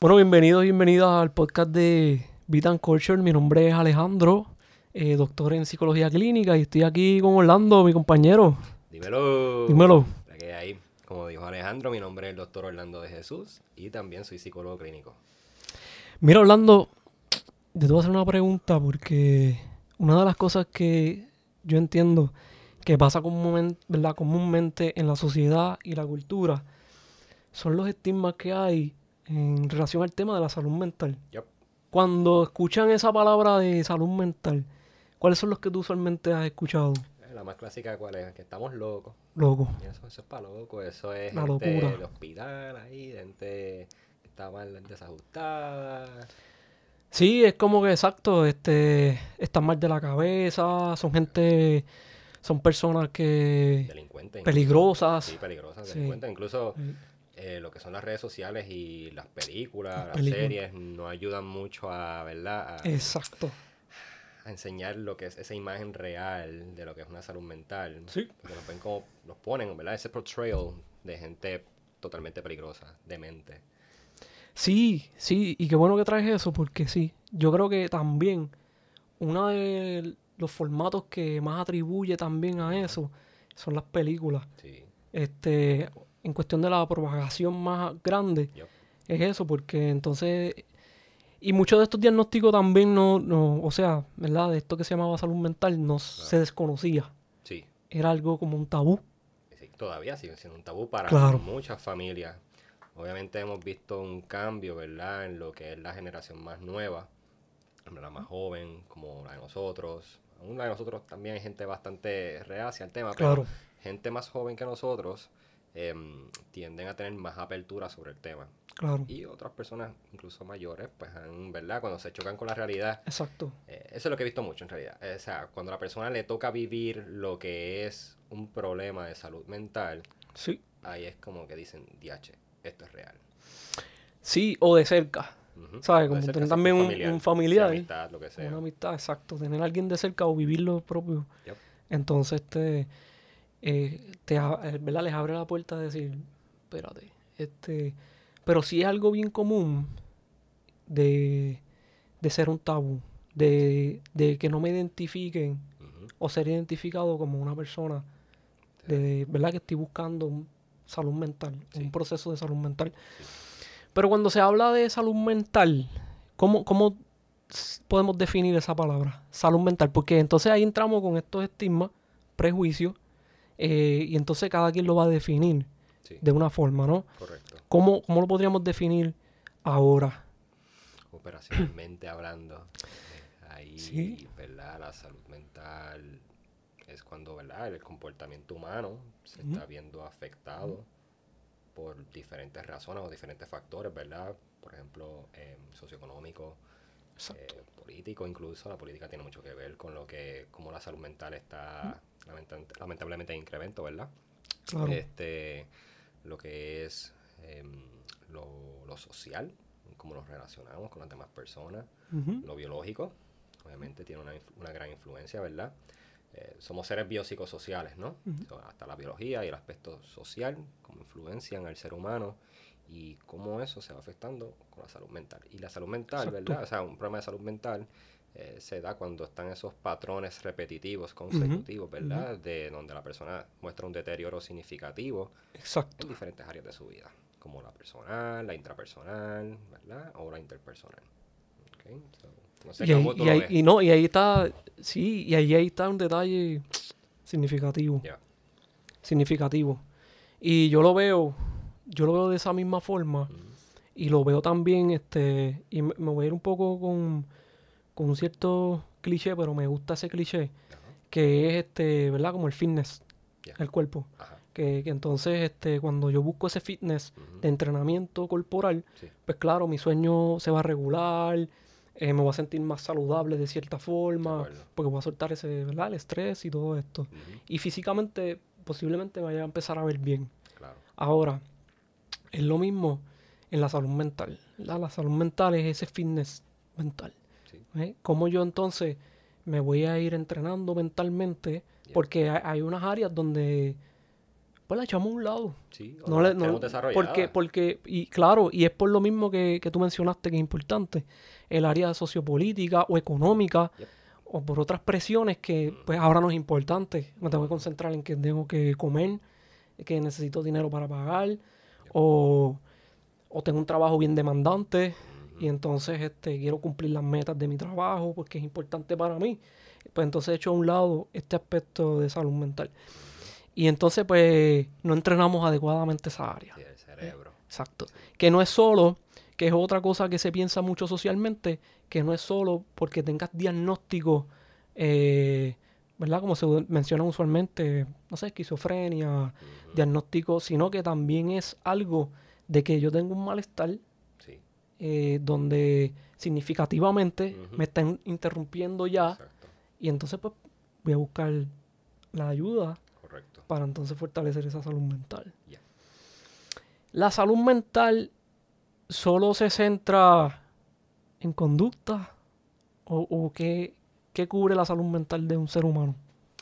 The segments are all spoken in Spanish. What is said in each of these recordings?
Bueno, bienvenidos y bienvenidas al podcast de and Culture. Mi nombre es Alejandro, eh, doctor en psicología clínica, y estoy aquí con Orlando, mi compañero. Dímelo. Dímelo. La que hay, como dijo Alejandro, mi nombre es el doctor Orlando de Jesús y también soy psicólogo clínico. Mira, Orlando, te voy a hacer una pregunta porque una de las cosas que yo entiendo que pasa comúnmente, ¿verdad? comúnmente en la sociedad y la cultura son los estigmas que hay en relación al tema de la salud mental. Yep. Cuando escuchan esa palabra de salud mental, ¿cuáles son los que tú usualmente has escuchado? Eh, La más clásica, ¿cuál es? Que estamos locos. Loco. Eso, eso es para loco. Eso es La gente locura. de hospital ahí, gente que está mal desajustada. Sí, es como que exacto, este, están mal de la cabeza, son gente, son personas que Delincuentes. incluso. peligrosas. Sí, peligrosas, Sí. delincuentes. Incluso Sí. Eh, lo que son las redes sociales y las películas, Las las, películas. series, no ayudan mucho a, ¿verdad? A, Exacto. a enseñar lo que es esa imagen real de lo que es una salud mental. Sí. Porque nos, ven como, nos ponen, ¿verdad? Ese portrayal de gente totalmente peligrosa, demente. Sí, sí, y qué bueno que traes eso, porque sí, yo creo que también uno de los formatos que más atribuye también a eso son las películas. Sí. Este, en cuestión de la propagación más grande, es eso, porque entonces, y muchos de estos diagnósticos también no, no, o sea, ¿verdad? De esto que se llamaba salud mental no se desconocía, Sí. era algo como un tabú. sí, Todavía sigue siendo un tabú para Claro. muchas familias. Obviamente hemos visto un cambio, ¿verdad? En lo que es la generación más nueva, la más joven, como la de nosotros. Aún la de nosotros también hay gente bastante reacia al tema, pero Claro, gente más joven que nosotros em, tienden a tener más apertura sobre el tema. claro, Y otras personas, incluso mayores, pues han, ¿verdad? Cuando se chocan con la realidad, exacto, eh, eso es lo que he visto mucho en realidad. Eh, O sea, cuando a la persona le toca vivir lo que es un problema de salud mental, sí. ahí es como que dicen, DH, esto es real. Sí, o de cerca. ¿Sabes? Como tener también un- un familiar. sí, amistad, lo que sea. Una amistad, exacto. Tener a alguien de cerca o vivir lo propio. Yep. Entonces, te, eh, te eh, ¿verdad? les abre la puerta a decir, espérate, este, pero sí es algo bien común de, de ser un tabú, de, de que no me identifiquen o ser identificado como una persona, de verdad que estoy buscando un salud mental, Sí. un proceso de salud mental. Pero cuando se habla de salud mental, ¿cómo, cómo podemos definir esa palabra? Salud mental, porque entonces ahí entramos con estos estigmas, prejuicios, eh, y entonces cada quien lo va a definir Sí, de una forma, ¿no? correcto. ¿Cómo, cómo lo podríamos definir ahora? Operacionalmente hablando, eh, ahí, Sí. ¿verdad? La salud mental es cuando, ¿verdad? El comportamiento humano se está viendo afectado por diferentes razones o diferentes factores, ¿verdad? Por ejemplo, eh, socioeconómico. Eh, político incluso. La política tiene mucho que ver con lo que, cómo la salud mental está lamenta- lamentablemente en incremento, ¿verdad? Claro. Este, lo que es em, lo, lo social, cómo nos relacionamos con las demás personas, lo biológico, obviamente tiene una, una gran influencia, ¿verdad? Eh, somos seres biopsicosociales, ¿no? So, hasta la biología y el aspecto social, cómo influencian al ser humano y cómo eso se va afectando con la salud mental. Y la salud mental, Exacto. ¿verdad? O sea, un problema de salud mental eh, se da cuando están esos patrones repetitivos, consecutivos, ¿verdad? De donde la persona muestra un deterioro significativo Exacto. en diferentes áreas de su vida, como la personal, la intrapersonal, ¿verdad? O la interpersonal. Ok, so, no sé Y ahí, y y no, y ahí está, sí, y ahí, ahí está un detalle significativo. Ya. Significativo. Y yo lo veo, yo lo veo de esa misma forma. Y lo veo también, este, y me, me voy a ir un poco con, con un cierto cliché, pero me gusta ese cliché, Ajá. que es este, ¿verdad? Como el fitness, el cuerpo. Ajá. Que, que entonces, este, cuando yo busco ese fitness de entrenamiento corporal, Sí. pues claro, mi sueño se va a regular, eh, me voy a sentir más saludable de cierta forma, porque voy a soltar ese, ¿verdad? El estrés y todo esto. Y físicamente, posiblemente me vaya a empezar a ver bien. Claro. Ahora, es lo mismo en la salud mental. ¿verdad? La salud mental es ese fitness mental. Sí. ¿eh? ¿Cómo yo entonces me voy a ir entrenando mentalmente? Porque hay, hay unas áreas donde pues la echamos a un lado. Sí, No no le, no- porque, porque, y claro, y es por lo mismo que, que tú mencionaste que es importante, el área sociopolítica o económica, o por otras presiones que pues ahora no es importante. Me tengo que concentrar en que tengo que comer, que necesito dinero para pagar, o, o tengo un trabajo bien demandante, y entonces este, quiero cumplir las metas de mi trabajo porque es importante para mí. Pues entonces he hecho a un lado este aspecto de salud mental. Y entonces, pues, no entrenamos adecuadamente esa área. Sí, el cerebro. Exacto. Que no es solo, que es otra cosa que se piensa mucho socialmente, que no es solo porque tengas diagnóstico, eh, ¿verdad? Como se menciona usualmente, no sé, esquizofrenia, diagnóstico, sino que también es algo de que yo tengo un malestar Sí, eh, donde significativamente me están interrumpiendo ya exacto. y entonces pues voy a buscar la ayuda Correcto. para entonces fortalecer esa salud mental. La salud mental solo se centra en conducta o, o qué, qué cubre la salud mental de un ser humano.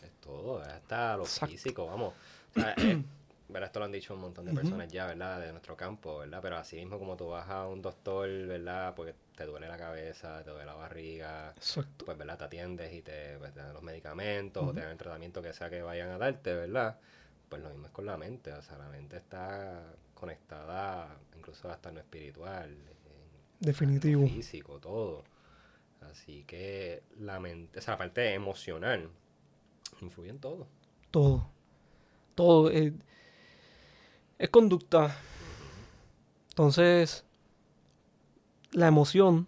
Es todo, hasta lo Exacto. físico, vamos. O sea, ¿verdad? Esto lo han dicho un montón de personas ya, ¿verdad? De nuestro campo, ¿verdad? Pero así mismo como tú vas a un doctor, ¿verdad? Porque te duele la cabeza, te duele la barriga, Exacto. pues, ¿verdad? Te atiendes y te, pues, te dan los medicamentos o te dan el tratamiento que sea que vayan a darte, ¿verdad? Pues lo mismo es con la mente, o sea, la mente está conectada incluso hasta en lo espiritual, en- Definitivo. lo físico, todo. Así que la mente, o sea, la parte emocional influye en todo. Todo. Todo. eh, es conducta. Entonces, la emoción,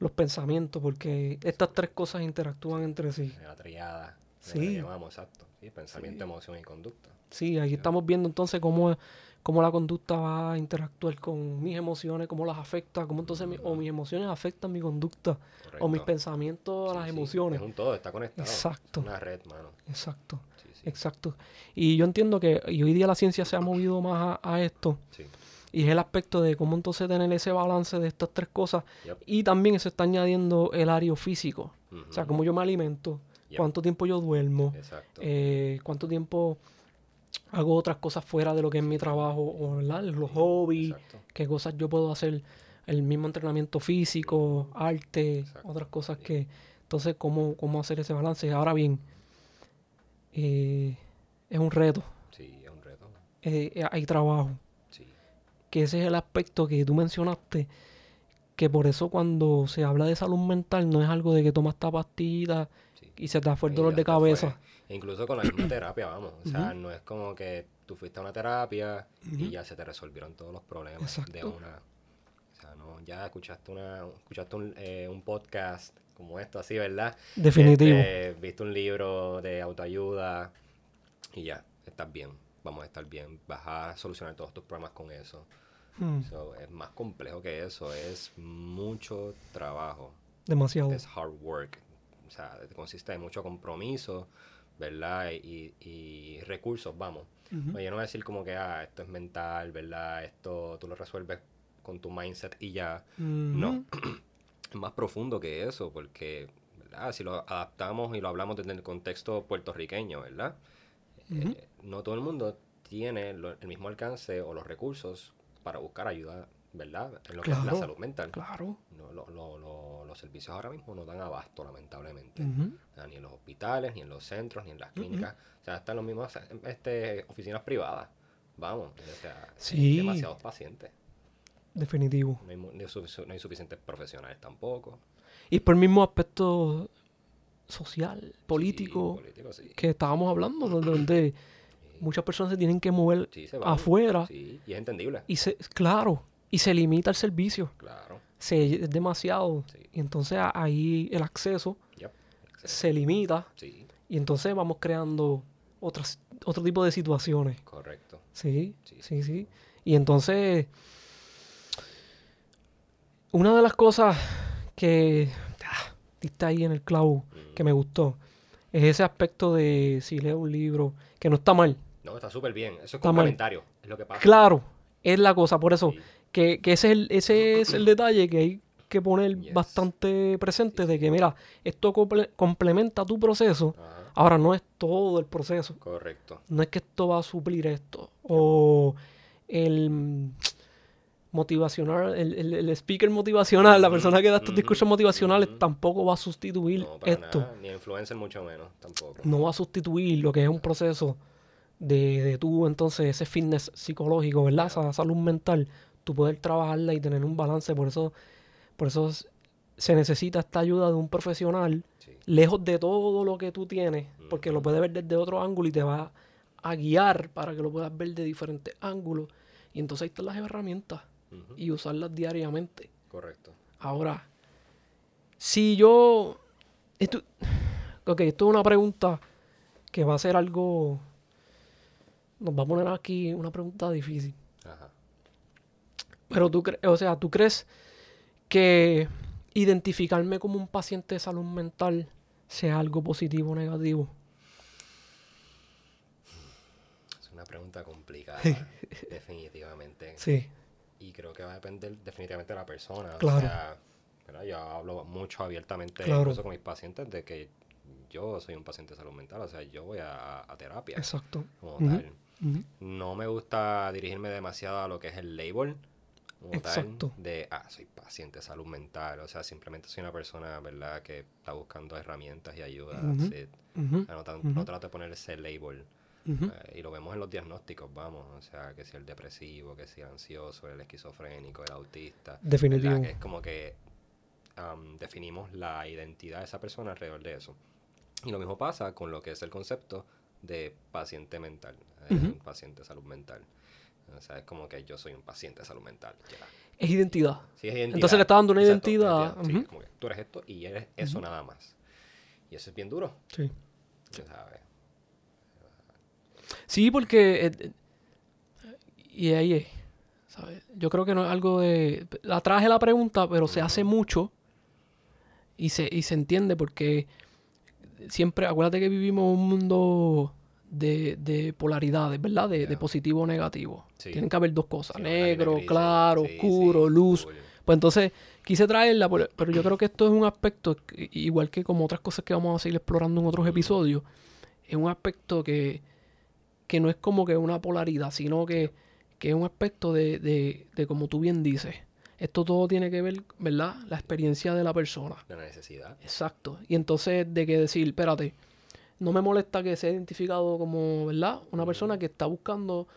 los pensamientos, porque estas tres cosas interactúan entre sí. La triada. Sí. La llamamos, exacto. Sí, pensamiento, emoción y conducta. Sí, ahí estamos viendo entonces cómo, cómo la conducta va a interactuar con mis emociones, cómo las afecta, cómo entonces mi- o mis emociones afectan mi conducta, o mis pensamientos a Sí, las sí, emociones. Es un todo, está conectado. Exacto. Una red, mano. Exacto, Sí, sí. exacto. Y yo entiendo que y hoy día la ciencia se ha movido más a, a esto, sí. y es el aspecto de cómo entonces tener ese balance de estas tres cosas, Yep. y también se está añadiendo el área físico, o sea, cómo yo me alimento, Yep. cuánto tiempo yo duermo, eh, cuánto tiempo hago otras cosas fuera de lo que es mi trabajo o ¿verdad? los hobbies, Exacto. qué cosas yo puedo hacer, el mismo entrenamiento físico, arte, Exacto. otras cosas que... Entonces, ¿cómo, cómo hacer ese balance? Ahora bien, eh, es un reto, Sí, es un reto. eh, eh, hay trabajo, Sí. que ese es el aspecto que tú mencionaste, que por eso cuando se habla de salud mental no es algo de que tomas esta pastilla sí. y se te fue el dolor de cabeza. E incluso con la misma terapia, vamos. O sea, no es como que tú fuiste a una terapia y ya se te resolvieron todos los problemas de una. O sea, no, ya escuchaste una, escuchaste un, eh, un podcast como esto, así, ¿verdad? Definitivo. Este, viste un libro de autoayuda y ya, estás bien. Vamos a estar bien. Vas a solucionar todos tus problemas con eso. Mm, So, es más complejo que eso. Es mucho trabajo demasiado. es hard work. O sea, consiste de mucho compromiso, ¿verdad? Y, y recursos, vamos. Ujú. Oye, no voy a decir como que, ah, esto es mental, ¿verdad? Esto tú lo resuelves con tu mindset y ya. No. Es más profundo que eso, porque, ¿verdad? Si lo adaptamos y lo hablamos desde el contexto puertorriqueño, ¿verdad? Eh, no todo el mundo tiene lo- el mismo alcance o los recursos para buscar ayuda, ¿verdad? En lo que es la salud mental. Claro. No, lo- lo- lo- los servicios ahora mismo no dan abasto, lamentablemente. O sea, ni en los hospitales, ni en los centros, ni en las clínicas. O sea, están los mismos este, oficinas privadas. Vamos, o sea, hay Sí. demasiados pacientes. Definitivo. No hay, no suficientes profesionales tampoco. Y por el mismo aspecto social, Sí, político, sí. que estábamos hablando, donde, muchas personas se tienen que mover afuera Sí, y es entendible. y se, claro, y se limita el servicio. Claro. Se, es demasiado. Sí. Y entonces ahí el acceso Yep. se limita Sí, y entonces vamos creando otras, otro tipo de situaciones. correcto. Sí, Sí. sí, sí. Y entonces, una de las cosas que ah, diste ahí en el clavo Mm. que me gustó es ese aspecto de si leo un libro, que no está mal. No, está súper bien. Eso es Está mal. complementario. Es lo que pasa. Claro, es la cosa, por eso, Sí. Que, que ese, es el, ese es el detalle que hay que poner Yes. bastante presente de que, mira, esto comple- complementa tu proceso. Ajá, Ahora no es todo el proceso. correcto. No es que esto va a suplir esto. O el motivacional, el, el- el speaker motivacional, la persona que da estos discursos motivacionales tampoco va a sustituir No, para esto. nada. Ni influencer mucho menos, tampoco. No va a sustituir lo que es un proceso de, de tú, entonces, ese fitness psicológico, ¿verdad? Esa salud mental, tú poder trabajarla y tener un balance. Por eso, por eso se necesita esta ayuda de un profesional Sí. lejos de todo lo que tú tienes, porque lo Ujú. puede ver desde otro ángulo y te va a guiar para que lo puedas ver de diferentes ángulos. Y entonces ahí están las herramientas y usarlas diariamente. Correcto. Ahora, si yo... Esto, ok, esto es una pregunta que va a ser algo... Nos va a poner aquí una pregunta difícil. Ajá. Pero tú o sea, ¿tú crees que identificarme como un paciente de salud mental sea algo positivo o negativo? Es una pregunta complicada, definitivamente. Sí, Y creo que va a depender definitivamente de la persona. Claro. O sea, ¿verdad? yo hablo mucho abiertamente, Claro. incluso con mis pacientes, de que yo soy un paciente de salud mental. O sea, yo voy a, a terapia exacto. como tal. No me gusta dirigirme demasiado a lo que es el label. Como Exacto. Tal, de, ah, soy paciente de salud mental. O sea, simplemente soy una persona, ¿verdad?, que está buscando herramientas y ayuda. Sea, no, tan- Ujú. no trato de poner ese label. Eh, y lo vemos en los diagnósticos, vamos. O sea, que si el depresivo, que si el ansioso, el esquizofrénico, el autista. Definitivo. Que es como que am, definimos la identidad de esa persona alrededor de eso. Y lo mismo pasa con lo que es el concepto de paciente mental, eh, paciente de salud mental. O sea, es como que yo soy un paciente de salud mental. ya. Es identidad. Sí, es identidad. Entonces le está dando una Exacto, identidad, sí, como que tú eres esto y eres eso nada más. Y eso es bien duro, Sí. tú ¿sabes? Sí, porque... eh, eh, y ahí es. ¿sabes? Yo creo que no es algo de... La traje la pregunta, pero se hace mucho y se, y se entiende porque siempre... Acuérdate que vivimos un mundo de, de polaridades, ¿verdad? De, positivo o negativo. Sí. Tienen que haber dos cosas. Sí, negro, gris, claro, Sí, oscuro, luz. Pues entonces quise traerla, pero yo creo que esto es un aspecto, igual que como otras cosas que vamos a seguir explorando en otros Ujú. episodios, es un aspecto que, que no es como que una polaridad, sino que, que es un aspecto de, de, de como tú bien dices. Esto todo tiene que ver, ¿verdad? La experiencia de la persona. De la necesidad. Exacto. Y entonces de que decir, espérate, no me molesta que sea identificado como, ¿verdad? Una persona que está buscando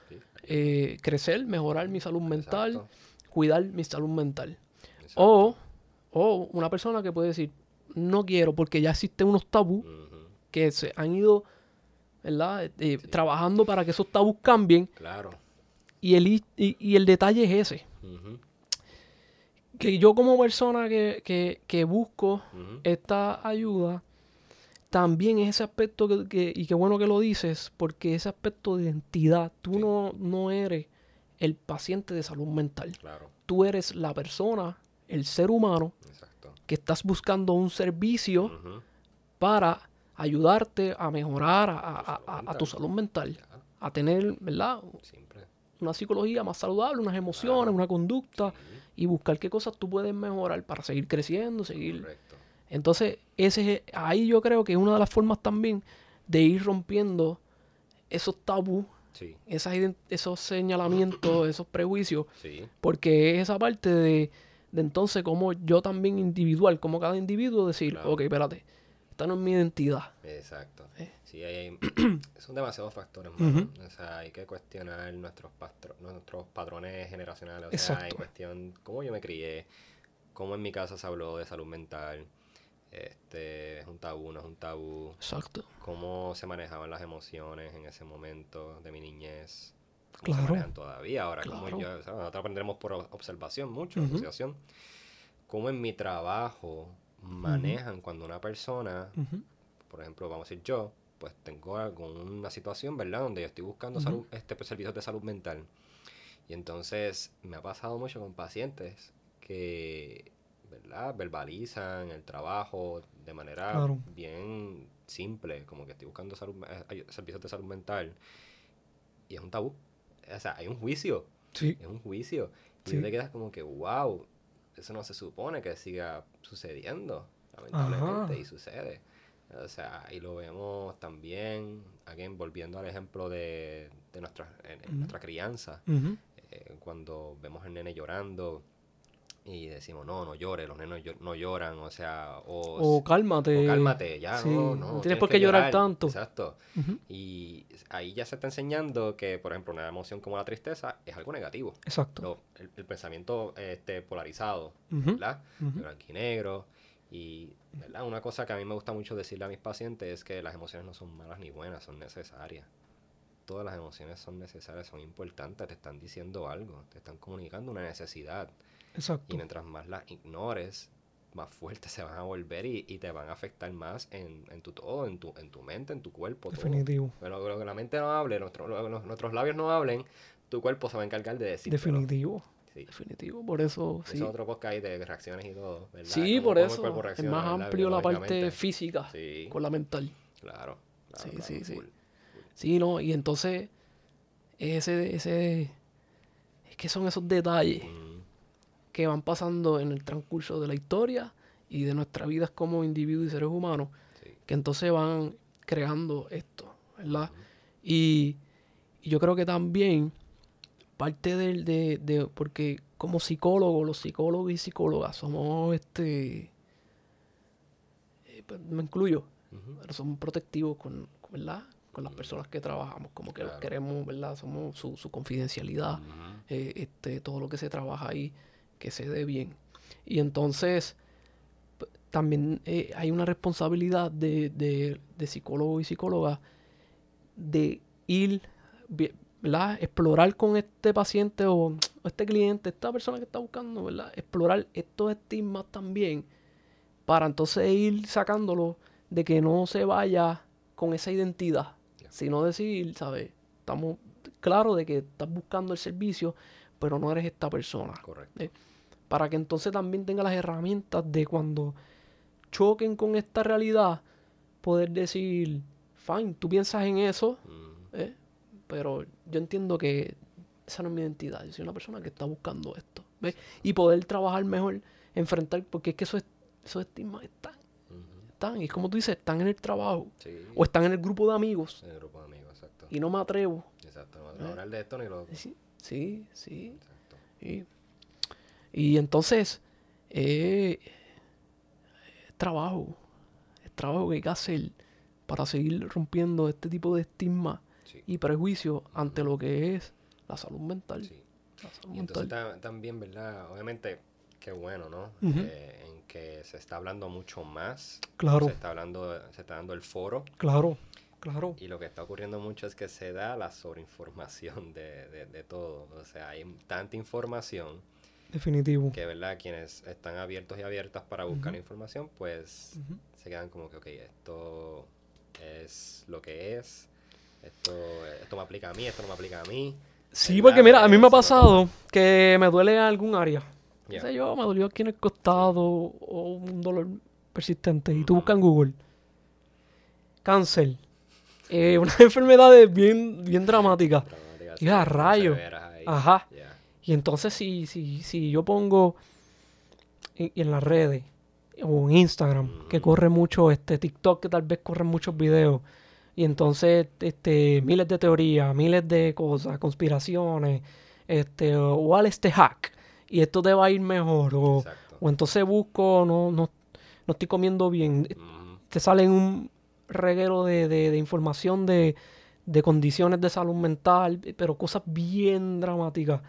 eh, crecer, mejorar mi salud mental, Exacto, cuidar mi salud mental. exacto. O, o una persona que puede decir, no quiero, porque ya existen unos tabús que se han ido ¿verdad? Eh, trabajando para que esos tabús cambien. Claro. Y el, y, y el detalle es ese. Que yo como persona que, que, que busco esta ayuda, también es ese aspecto que, que- y qué bueno que lo dices, porque ese aspecto de identidad, tú Sí. no, no eres el paciente de salud mental, Claro. tú eres la persona, el ser humano, Exacto. que estás buscando un servicio para ayudarte a mejorar a, a- Tu a- tu mental. salud mental, a tener, ¿verdad? Siempre. Una psicología más saludable, unas emociones, Claro. una conducta Sí, y buscar qué cosas tú puedes mejorar para seguir creciendo, seguir Correcto. Entonces, ese es- ahí yo creo que es una de las formas también de ir rompiendo esos tabús, Sí, esas esos señalamientos, esos prejuicios, sí. porque es esa parte de, de entonces como yo también individual, como cada individuo decir, Claro. ok, espérate, esta no es mi identidad. Exacto. Eh. Sí, hay, hay- son demasiados factores. O sea, hay que cuestionar nuestros, pastro- nuestros patrones generacionales. O sea, hay Exacto. cuestión cómo yo me crié, cómo en mi casa se habló de salud mental. Este, es un tabú, no es un tabú. Exacto. Cómo se manejaban las emociones en ese momento de mi niñez. Cómo Claro. se manejan todavía. Ahora, como Claro. yo, o sea, nosotros aprendemos por observación mucho, Ujú. asociación. Cómo en mi trabajo manejan cuando una persona Ujú. por ejemplo, vamos a decir yo, pues tengo alguna situación, ¿verdad? Donde yo estoy buscando salud, este, pues, servicios de salud mental. Y entonces me ha pasado mucho con pacientes que, ¿verdad? Verbalizan el trabajo de manera Claro. bien simple, como que estoy buscando salud, eh, servicios de salud mental. Y es un tabú. O sea, hay un juicio. Sí. Es un juicio. Y Sí. tú te quedas como que, wow. eso no se supone que siga sucediendo, lamentablemente, Ajá. y sucede. O sea, y lo vemos también, again, volviendo al ejemplo de, de nuestra, en- en Ujú. nuestra crianza, eh, cuando vemos al nene llorando y decimos, no, no llores, los nenes llo- no lloran, o sea, o, O cálmate. o cálmate, ya, sí, no, no no. tienes por qué llorar tanto. Exacto. Y ahí ya se está enseñando que, por ejemplo, una emoción como la tristeza es algo negativo. Exacto. Lo- el, el pensamiento este, polarizado. ¿verdad? De blanco y negro. Y, ¿verdad? Una cosa que a mí me gusta mucho decirle a mis pacientes es que las emociones no son malas ni buenas, son necesarias. Todas las emociones son necesarias, son importantes, te están diciendo algo, te están comunicando una necesidad. Exacto. Y mientras más las ignores, más fuertes se van a volver y, y te van a afectar más en, en tu todo, en tu, en tu mente, en tu cuerpo. todo. Definitivo. Pero lo que la mente no hable, nuestro- lo- nuestros labios no hablen, tu cuerpo se va a encargar de decir. Definitivo. Sí. Definitivo. Por eso, sí. es otro podcast de reacciones y todo, ¿verdad? Sí, por eso. Es más amplio la parte física Sí, con la mental. claro. claro, Sí, claro, sí, sí. Sí, no, y entonces ese, ese, es que son esos detalles Mm, que van pasando en el transcurso de la historia y de nuestras vidas como individuos y seres humanos, sí. que entonces van creando esto, ¿verdad? Y, y yo creo que también parte del, de, de, porque como psicólogos, los psicólogos y psicólogas somos, este, eh, pues, me incluyo, Ujú. pero somos protectivos con, con, ¿verdad? con las personas que trabajamos, como que los Claro. queremos, ¿verdad? Somos su, su confidencialidad, eh, este, todo lo que se trabaja ahí, que se dé bien. Y entonces, también eh, hay una responsabilidad de, de, de psicólogo y psicóloga de ir, ¿verdad? Explorar con este paciente o, o este cliente, esta persona que está buscando, ¿verdad? Explorar estos estigmas también para entonces ir sacándolo de que no se vaya con esa identidad, sino decir, ¿sabes? Estamos claros de que estás buscando el servicio, pero no eres esta persona. Correcto. Para que entonces también tenga las herramientas de cuando choquen con esta realidad, poder decir, fine, tú piensas en eso, Mm, ¿eh? pero yo entiendo que esa no es mi identidad. Yo soy una persona que está buscando esto. ¿ves? Y poder trabajar mejor, enfrentar, porque es que esos, esos estigmas están, están. Y es como tú dices, están en el trabajo Sí. o están en el grupo de amigos En el grupo de amigos, exacto. y no me atrevo. Exacto. No vamos a hablar de esto ni lo. Sí, sí, sí. Exacto. Y, y entonces, eh, es trabajo, es trabajo que hay que hacer para seguir rompiendo este tipo de estigma Sí. y prejuicios ante lo que es la salud mental. sí. La salud Y entonces mental. también, ¿verdad? Obviamente, qué bueno, ¿no? Eh, en que se está hablando mucho más. Claro, Se está hablando, se está dando el foro. claro, claro. Y lo que está ocurriendo mucho es que se da la sobreinformación de, de, de todo. O sea, hay tanta información Definitivo. que, ¿verdad? Quienes están abiertos y abiertas para buscar información, pues se quedan como que, ok, esto es lo que es. Esto, esto me aplica a mí, esto no me aplica a mí. Sí, porque mira, a mí me ha no pasado que me duele en algún área. Qué sé yo, me dolió aquí en el costado o un dolor persistente. Y tú buscas en Google cáncer. Eh, una enfermedad bien, bien dramática. Dramáticas, Y a ahí. Ajá. Ya. Y entonces si, si, si yo pongo en, en las redes o en Instagram, que corre mucho, este TikTok, que tal vez corren muchos videos, y entonces este, miles de teorías, miles de cosas, conspiraciones, este, o haz este hack, y esto te va a ir mejor, o, o entonces busco, no, no, no estoy comiendo bien, te salen un reguero de, de- de información de, de condiciones de salud mental, pero cosas bien dramáticas.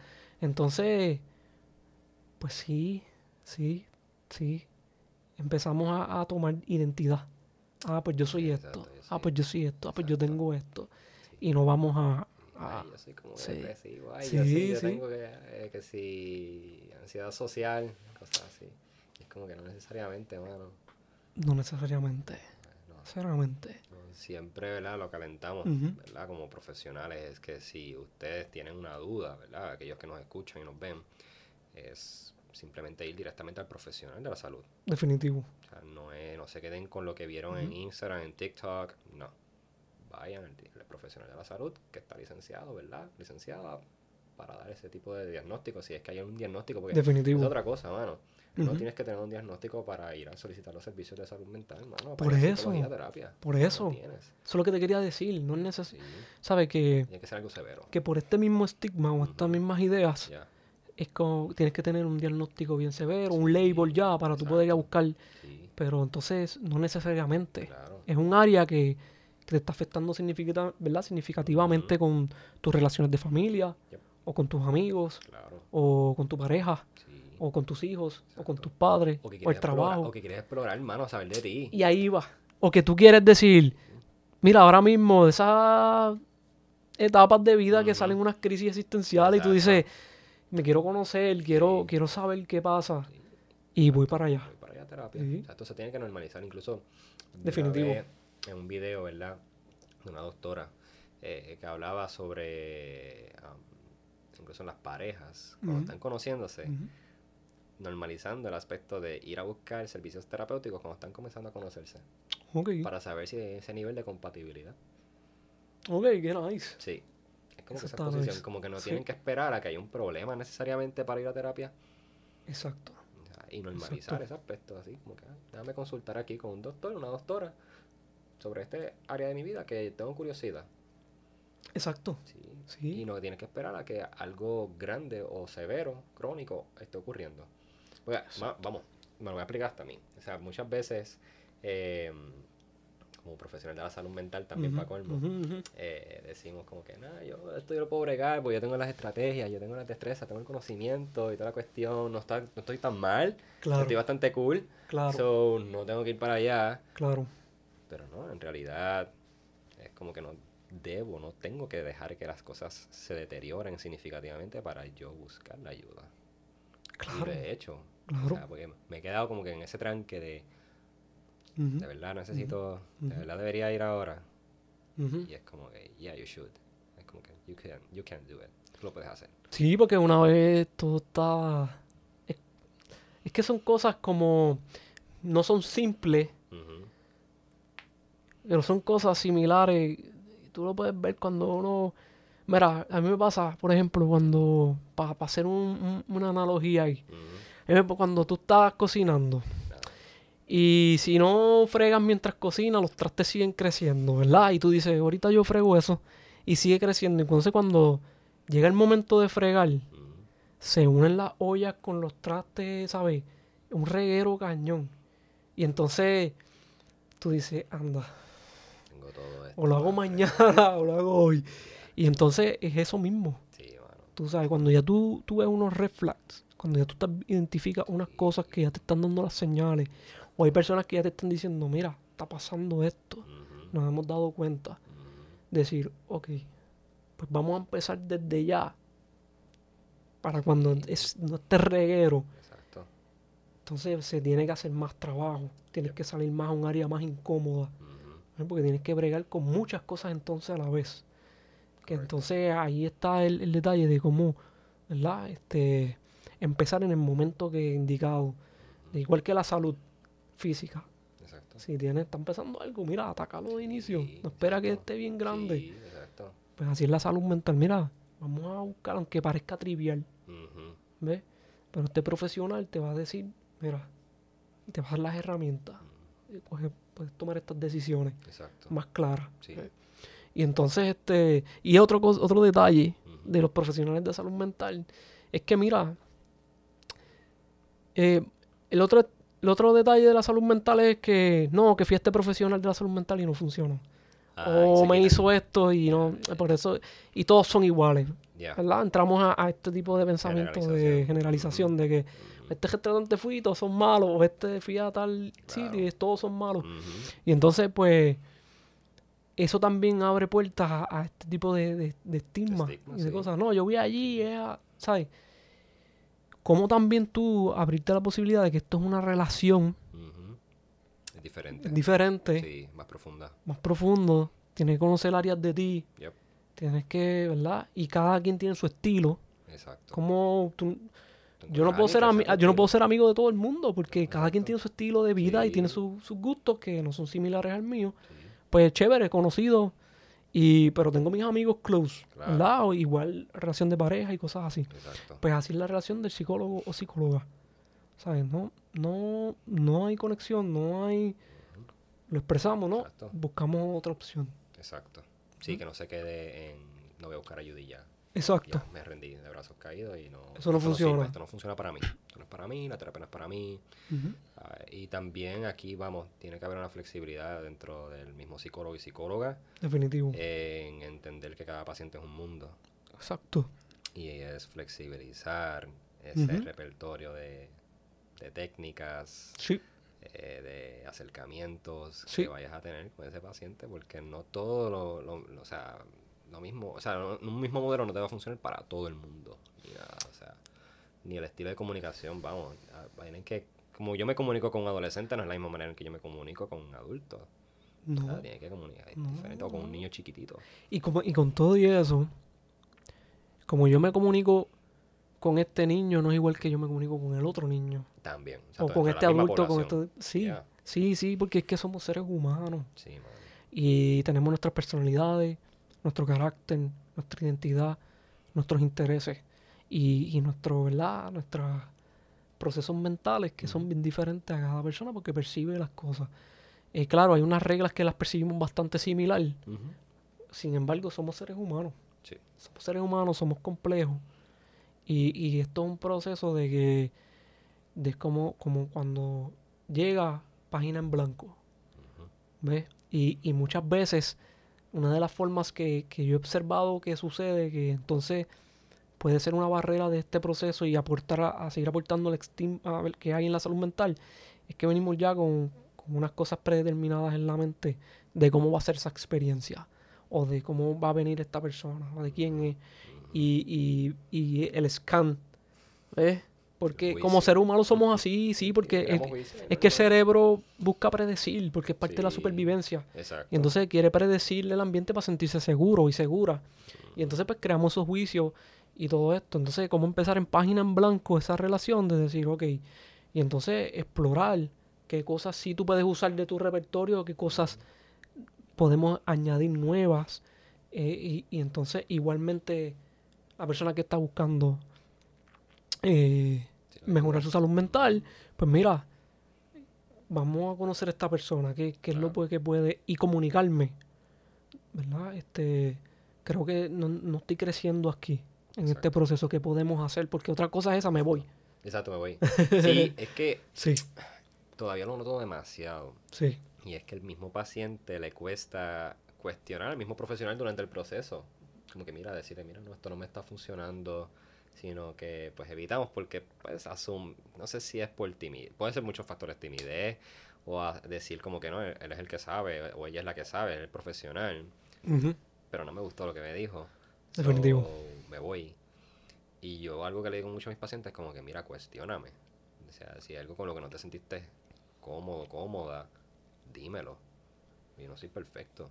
Entonces, pues sí, sí, sí. Empezamos a, a tomar identidad. Ah, pues yo soy Exacto, esto. yo Ah, pues yo soy esto. Ah, pues yo tengo esto. Y no vamos a... a- Ay, yo soy como sí. depresivo. Ay, Sí, yo sí, yo sí. tengo que, eh, que si ansiedad social, cosas así. Y es como que no necesariamente, mano. no necesariamente. No, Necesariamente. Siempre, ¿verdad? Lo que alentamos, Ujú. ¿verdad? Como profesionales es que si ustedes tienen una duda, ¿verdad? Aquellos que nos escuchan y nos ven, es simplemente ir directamente al profesional de la salud. Definitivo. O sea, no, es, no se queden con lo que vieron en Instagram, en TikTok, no. Vayan al, al profesional de la salud que está licenciado, ¿verdad? Licenciada para dar ese tipo de diagnóstico, si es que hay un diagnóstico, porque Definitivo. es otra cosa, mano. No tienes que tener un diagnóstico para ir a solicitar los servicios de salud mental, mano. Por eso, terapia. por No eso. tienes. Eso es lo que te quería decir. No es Sí, necesario. ¿Sabes? Que, tiene que ser algo severo. que por este mismo estigma o estas mismas ideas, es como tienes que tener un diagnóstico bien severo, un label ya para tú poder ir a buscar. sí, Pero entonces, no necesariamente. claro. Es un área que, que te está afectando significativamente con tus relaciones de familia, Yep. o con tus amigos, Claro, o con tu pareja, sí. O con tus hijos, o con tus padres, O que o el trabajo. explorar, o que quieres explorar, hermano, saber de ti. Y ahí va. O que tú quieres decir, mira, ahora mismo de esas etapas de vida que salen unas crisis existenciales y tú dices, me quiero conocer, quiero, Sí. quiero saber qué pasa. Sí. Y voy para allá. Voy para allá a terapia. Sí. O sea, esto se tiene que normalizar. Incluso, Definitivo. En un video, ¿verdad? De una doctora eh, que hablaba sobre, am, incluso en las parejas, cuando están conociéndose. Normalizando el aspecto de ir a buscar servicios terapéuticos cuando están comenzando a conocerse, Ok, para saber si hay ese nivel de compatibilidad. ok, qué nice. Sí. Es como Eso que esa posición, nice. como que no Sí. tienen que esperar a que haya un problema necesariamente para ir a terapia Exacto. y normalizar Exacto. ese aspecto, así como que ah, déjame consultar aquí con un doctor, una doctora, sobre este área de mi vida que tengo curiosidad. Exacto. Sí. Sí. Y no tienes que esperar a que algo grande o severo, crónico, esté ocurriendo. Porque, vamos, me lo voy a explicar hasta a mí. O sea, muchas veces, eh, como profesional de la salud mental, también Ujú, para colmo, eh, decimos como que, nada, yo esto yo lo puedo bregar, porque yo tengo las estrategias, yo tengo las destrezas, tengo el conocimiento y toda la cuestión, no, está, no estoy tan mal, Claro, estoy bastante cool, claro, so no tengo que ir para allá. claro. Pero no, en realidad es como que no debo, no tengo que dejar que las cosas se deterioren significativamente para yo buscar la ayuda. Y Claro, lo he hecho. O claro. sea, porque me he quedado como que en ese tranque de, de verdad necesito, de verdad debería ir ahora. ujú. Y es como que, yeah, you should. Es como que, you can, you can do it. Tú lo puedes hacer. Sí, porque una vez todo está... Es, es que son cosas como... No son simples, pero son cosas similares. Tú lo puedes ver cuando uno... Mira, a mí me pasa, por ejemplo, cuando... Para hacer un- un- una analogía ahí. Cuando tú estás cocinando y si no fregas mientras cocinas, los trastes siguen creciendo, ¿verdad? Y tú dices, ahorita yo frego eso y sigue creciendo. Entonces cuando llega el momento de fregar, se unen las ollas con los trastes, ¿sabes? Un reguero cañón. Y entonces tú dices, anda, Tengo todo esto. o lo hago mañana o lo hago hoy. Y entonces es eso mismo. Sí, mano. Tú sabes, cuando ya tú, tú ves unos red flags, cuando ya tú estás- identificas unas cosas que ya te están dando las señales, o hay personas que ya te están diciendo, mira, está pasando esto, nos hemos dado cuenta. Decir, ok, pues vamos a empezar desde ya, para cuando es, no esté reguero, Exacto. entonces se tiene que hacer más trabajo, tienes que salir más a un área más incómoda, porque tienes que bregar con muchas cosas entonces a la vez. Que entonces ahí está el, el detalle de cómo, ¿verdad? Este, empezar en el momento que indicado. De igual que la salud física. Exacto. Si tienes, está empezando algo, mira, atácalo de inicio. Sí, No espera que esté bien grande. Sí, exacto. Pues así es la salud mental. Mira, vamos a buscar, aunque parezca trivial. ¿ves? Pero este profesional te va a decir, mira, y te va a dar las herramientas. Y coge- puedes tomar estas decisiones Exacto. más claras. Sí. ¿ves? Y entonces, este, y otro, otro detalle de los profesionales de salud mental es que, mira, eh, el, otro, el otro detalle de la salud mental es que, no, que fui a este profesional de la salud mental y no funcionó. Ah, o me hizo esto y no, por eso, y todos son iguales. ¿verdad? Entramos a, a este tipo de pensamiento de Generalización. generalización, de que este restaurante fui y todos son malos, o este fui a tal Claro. sitio y todos son malos. Y entonces, pues, eso también abre puertas a, a este tipo de, de, de estigma estigma, y de sí. cosas. No, yo voy allí, a- ¿sabes? ¿Cómo también tú abrirte la posibilidad de que esto es una relación. Es diferente. diferente, Sí, más profunda. más profundo? Tienes que conocer áreas de ti, Yep. tienes que, ¿verdad? Y cada quien tiene su estilo. Exacto. Como tú, yo no puedo ser yo no puedo ser amigo de todo el mundo porque cada quien tiene su estilo de vida y tiene su- sus gustos que no son similares al mío. Sí. Pues chévere, conocido. Y, pero tengo mis amigos close, Claro. ¿verdad? O igual relación de pareja y cosas así. Exacto. Pues así es la relación del psicólogo o psicóloga. ¿Sabes? No, no, no hay conexión, no hay... Lo expresamos, ¿no? Exacto. Buscamos otra opción. Exacto. Sí, que no se quede en no voy a buscar ayuda y ya. Exacto. Ya me rendí de brazos caídos y no. Eso no esto funciona. sirve, esto no funciona para mí. Esto no es para mí, la terapia no es para mí. Ah, y también aquí, vamos, tiene que haber una flexibilidad dentro del mismo psicólogo y psicóloga Definitivo. en entender que cada paciente es un mundo. Exacto. Y es flexibilizar ese repertorio de, de técnicas, Sí. eh, de acercamientos Sí. que vayas a tener con ese paciente, porque no todo lo, lo- lo- o sea, lo mismo, o sea, no- un mismo modelo no te va a funcionar para todo el mundo, ni nada, o sea, ni el estilo de comunicación, vamos, tienen que, como yo me comunico con un adolescente, no es la misma manera en que yo me comunico con un adulto, o sea, No. tiene que comunicar No. diferente, o con un niño chiquitito, Y, como, y con todo y eso, como yo me comunico con este niño, no es igual que yo me comunico con el otro niño. también, O con este adulto, con este... Sí, sí, sí, porque es que somos seres humanos. Sí, mano. Y tenemos nuestras personalidades, nuestro carácter, nuestra identidad, nuestros intereses y, y nuestro, ¿verdad? nuestros procesos mentales que son bien diferentes a cada persona porque percibe las cosas. Eh, claro, hay unas reglas que las percibimos bastante similar, sin embargo somos seres humanos. Sí. Somos seres humanos, somos complejos. Y, y esto es un proceso de que, de como, como cuando llega página en blanco. Ujú. ¿Ves? Y, y muchas veces, una de las formas que, que yo he observado que sucede, que entonces puede ser una barrera de este proceso y aportar a, seguir aportando el estigma que hay en la salud mental, es que venimos ya con, con unas cosas predeterminadas en la mente de cómo va a ser esa experiencia, o de cómo va a venir esta persona, o de quién es, y, y, y el scan, ¿ves? Porque como ser humano somos así, sí, porque es, juicio, es que el cerebro busca predecir, porque es parte de la supervivencia. Exacto. Y entonces quiere predecirle el ambiente para sentirse seguro y segura. Y entonces pues creamos esos juicios y todo esto. Entonces, ¿cómo empezar en página en blanco esa relación de decir, ok, y entonces explorar qué cosas sí tú puedes usar de tu repertorio, qué cosas podemos añadir nuevas. eh, y, y entonces igualmente la persona que está buscando eh, mejorar su salud mental, pues mira, vamos a conocer a esta persona, qué, qué es lo que puede, y comunicarme, ¿verdad? Este, creo que no, no estoy creciendo aquí, en este proceso que podemos hacer, porque otra cosa es esa, me voy. Exacto, me voy. Sí, es que Sí, todavía lo noto demasiado. sí, Y es que el mismo paciente le cuesta cuestionar al mismo profesional durante el proceso. Como que mira, decirle, mira, no, esto no me está funcionando. Sino que pues evitamos porque pues asum no sé si es por timidez, puede ser muchos factores timidez o a decir como que no, él, él es el que sabe o ella es la que sabe, el profesional. pero no me gustó lo que me dijo. Definitivo. So, me voy. Y yo algo que le digo mucho a mis pacientes es como que, mira, cuestióname. O sea, si hay algo con lo que no te sentiste cómodo, cómoda, dímelo. Yo no soy perfecto.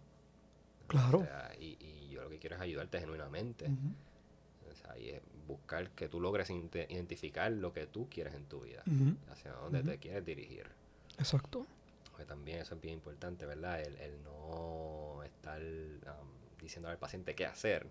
claro. O sea, y, y yo lo que quiero es ayudarte genuinamente. O sea, y es buscar que tú logres identificar lo que tú quieres en tu vida. ujú, Hacia dónde Ujú. te quieres dirigir. Exacto. Porque también eso es bien importante, ¿verdad? El, el no estar um, diciendo al paciente qué hacer,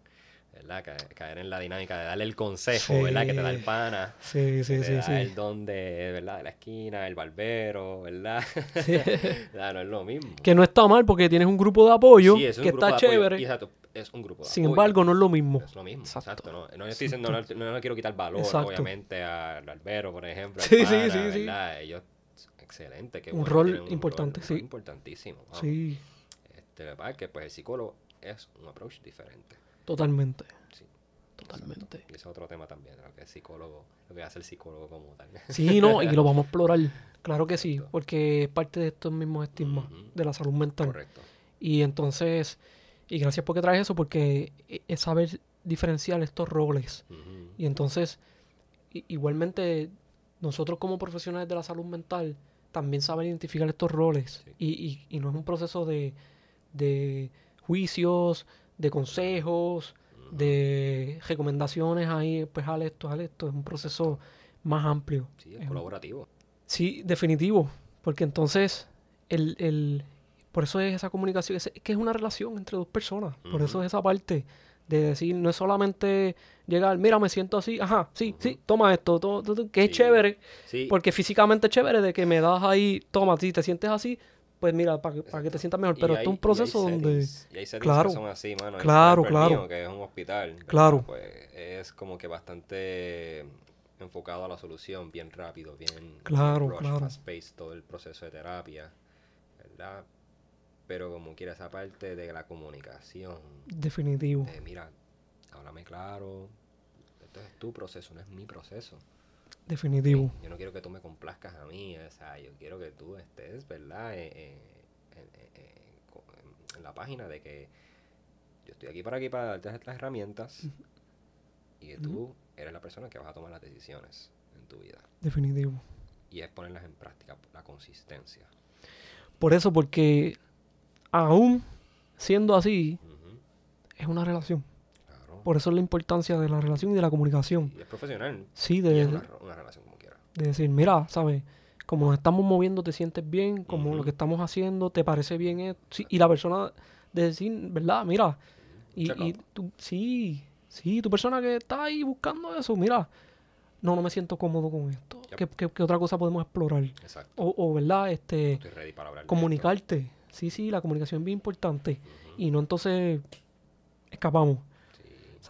¿verdad? Ca- caer en la dinámica de darle el consejo, ¿verdad? Que te da el Sí. pana, Sí, sí, que te sí, da sí. el don de, ¿verdad? De la esquina, el barbero, ¿verdad? Sí. ¿Verdad? No es lo mismo. Que no está mal porque tienes un grupo de apoyo Sí, es un que grupo está de apoyo, chévere. y exacto, es un grupo de Sin apoyo. embargo, no es lo mismo. Es lo mismo, Exacto. exacto. no, no estoy diciendo, no, no le quiero quitar valor, Exacto. obviamente, al barbero, por ejemplo, Sí, sí, pana, sí, sí. ¿verdad? Ellos, excelente, que Un rol importante, importante, sí. importantísimo. vamos. Sí, Este, que pues, el psicólogo es un approach diferente. Totalmente. Sí. Totalmente. Y ese es otro tema también, lo que es psicólogo, lo que hace el psicólogo como tal. Sí, no, y lo vamos a explorar. Claro que sí, porque es parte de estos mismos estigmas de la salud mental. Correcto. Y entonces, y gracias porque traes eso, porque e- es saber diferenciar estos roles. Y entonces, igualmente, nosotros como profesionales de la salud mental, también saber identificar estos roles. Sí. Y, y- y no es un proceso de, de juicios, de consejos, de recomendaciones ahí, pues haz esto, haz esto. Es un proceso más amplio. Sí, es colaborativo. Sí, definitivo. Porque entonces, el, el- por eso es esa comunicación, es, que es una relación entre dos personas. Por eso es esa parte de decir, no es solamente llegar, mira, me siento así, ajá, sí, sí, toma esto, to- to- to", que es chévere, Sí, porque físicamente es chévere de que me das ahí, toma, si te sientes así, pues mira, para que, para que te sientas mejor. Pero hay- esto es un y proceso donde... Y hay Claro. que son así, mano. Claro, claro. mío, que es un hospital. Claro. Pues es como que bastante enfocado a la solución, bien rápido, bien, bien Claro, rush, claro. fast pace, todo el proceso de terapia, ¿verdad? Pero como quiera esa parte de la comunicación, Definitivo, de mira, háblame claro, esto es tu proceso, no es mi proceso. Definitivo. Yo no quiero que tú me complazcas a mí, o sea, yo quiero que tú estés, ¿verdad? Eh, eh, en, en- en- co- en- en la página de que yo estoy aquí para aquí para darte estas herramientas y que tú eres la persona que vas a tomar las decisiones en tu vida. Definitivo. Y es ponerlas en práctica, la consistencia. Por eso, porque aún siendo así, es una relación. Por eso es la importancia de la relación y de la comunicación. Y es profesional. Sí, Y de, es una, una relación como quiera. de decir, mira, ¿sabes? Como nos estamos moviendo, te sientes bien, como lo que estamos haciendo, te parece bien. esto? Sí, y la persona de decir, ¿verdad? Mira, y, y tú, sí, sí, tu persona que está ahí buscando eso, mira, no, no me siento cómodo con esto. Yep. ¿Qué, qué- qué otra cosa podemos explorar? Exacto. O, o, ¿verdad? Este, Estoy ready para comunicarte. Sí, sí, la comunicación es bien importante. Y no entonces escapamos.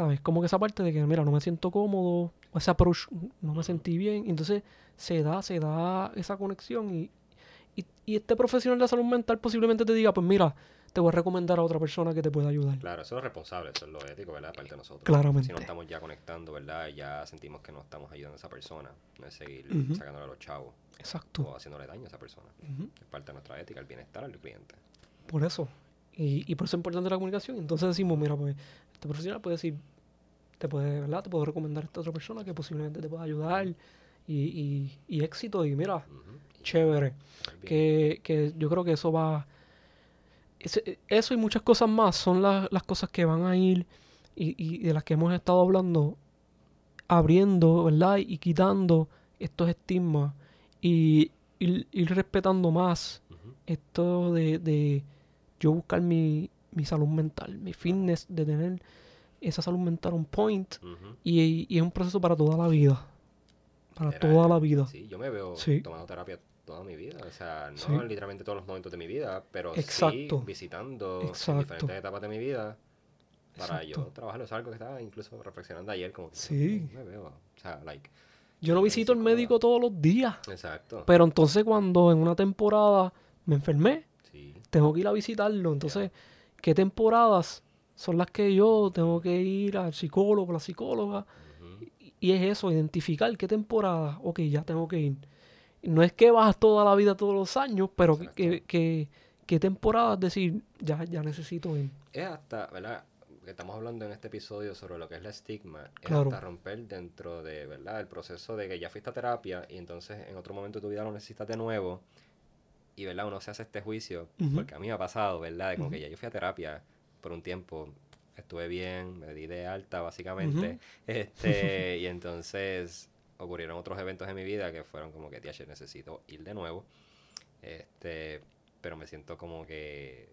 ¿Sabes? Como que esa parte de que, mira, no me siento cómodo, o ese approach no me sentí bien. Entonces se da, se da esa conexión y, y, y este profesional de salud mental posiblemente te diga, pues mira, te voy a recomendar a otra persona que te pueda ayudar. Claro, eso es responsable, eso es lo ético, ¿verdad? Parte de nosotros. Claramente. Si no estamos ya conectando, ¿verdad? Ya sentimos que no estamos ayudando a esa persona. No es seguir Ujú. sacándole a los chavos Exacto. o haciéndole daño a esa persona. Es parte de nuestra ética, el bienestar del cliente. Por eso. Y, y por eso es importante la comunicación. Entonces decimos, mira, pues este profesional puede decir, te puede, ¿verdad? Te puedo recomendar a esta otra persona que posiblemente te pueda ayudar y, y, y éxito. Y mira, chévere. que, que yo creo que eso va eso y muchas cosas más son las, las cosas que van a ir y, y de las que hemos estado hablando abriendo verdad y quitando estos estigmas y ir, respetando más esto de, de yo buscar mi, mi salud mental mi fitness de tener esa salud mental on point y, y es un proceso para toda la vida para toda la vida Sí, yo me veo Sí. tomando terapia toda mi vida. O sea, no Sí. literalmente todos los momentos de mi vida, pero Exacto. sí visitando en Exacto. diferentes etapas de mi vida para yo Exacto. trabajarlo. Es algo que estaba incluso reflexionando ayer, como que Sí. me veo. O sea, like. yo no visito al médico todos los días Exacto. Pero entonces cuando en una temporada me enfermé, Sí. tengo que ir a visitarlo. Entonces, ¿qué temporadas son las que yo tengo que ir al psicólogo, a la psicóloga? Y- Y es eso, identificar qué temporada, ok, ya tengo que ir. No es que vas toda la vida, todos los años, pero que, Exacto. que, que- qué temporadas decir, ya, ya necesito ir. Es hasta, ¿verdad? Que estamos hablando en este episodio sobre lo que es la estigma. Es Claro. hasta romper dentro de, ¿verdad? El proceso de que ya fuiste a terapia y entonces en otro momento de tu vida lo necesitas de nuevo. Y, ¿verdad? Uno se hace este juicio. Porque a mí me ha pasado, ¿verdad? De como que ya yo fui a terapia por un tiempo. Estuve bien, me di de alta, básicamente. Este, y entonces ocurrieron otros eventos en mi vida que fueron como que, "Tiache, necesito ir de nuevo. Este, pero me siento como que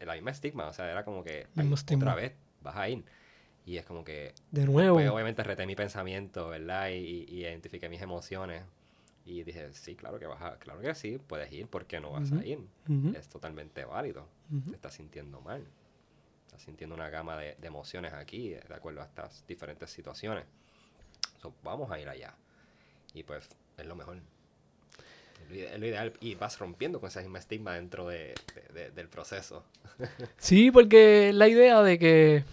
la misma estigma, o sea, era como que "Ay, Mismo estigma. otra vez vas a ir. Y es como que, De nuevo. pues obviamente reté mi pensamiento, ¿verdad? Y, y identifiqué mis emociones. Y dije, sí, claro que vas a, claro que sí, puedes ir, ¿por qué no vas a ir? Es totalmente válido. ujú. Te estás sintiendo mal. Estás sintiendo una gama de, de emociones aquí, eh, de acuerdo a estas diferentes situaciones. So, vamos a ir allá. Y pues es lo mejor. Es lo ideal. Y vas rompiendo con ese mismo estigma dentro de- de- de- del proceso. Sí, porque la idea de que...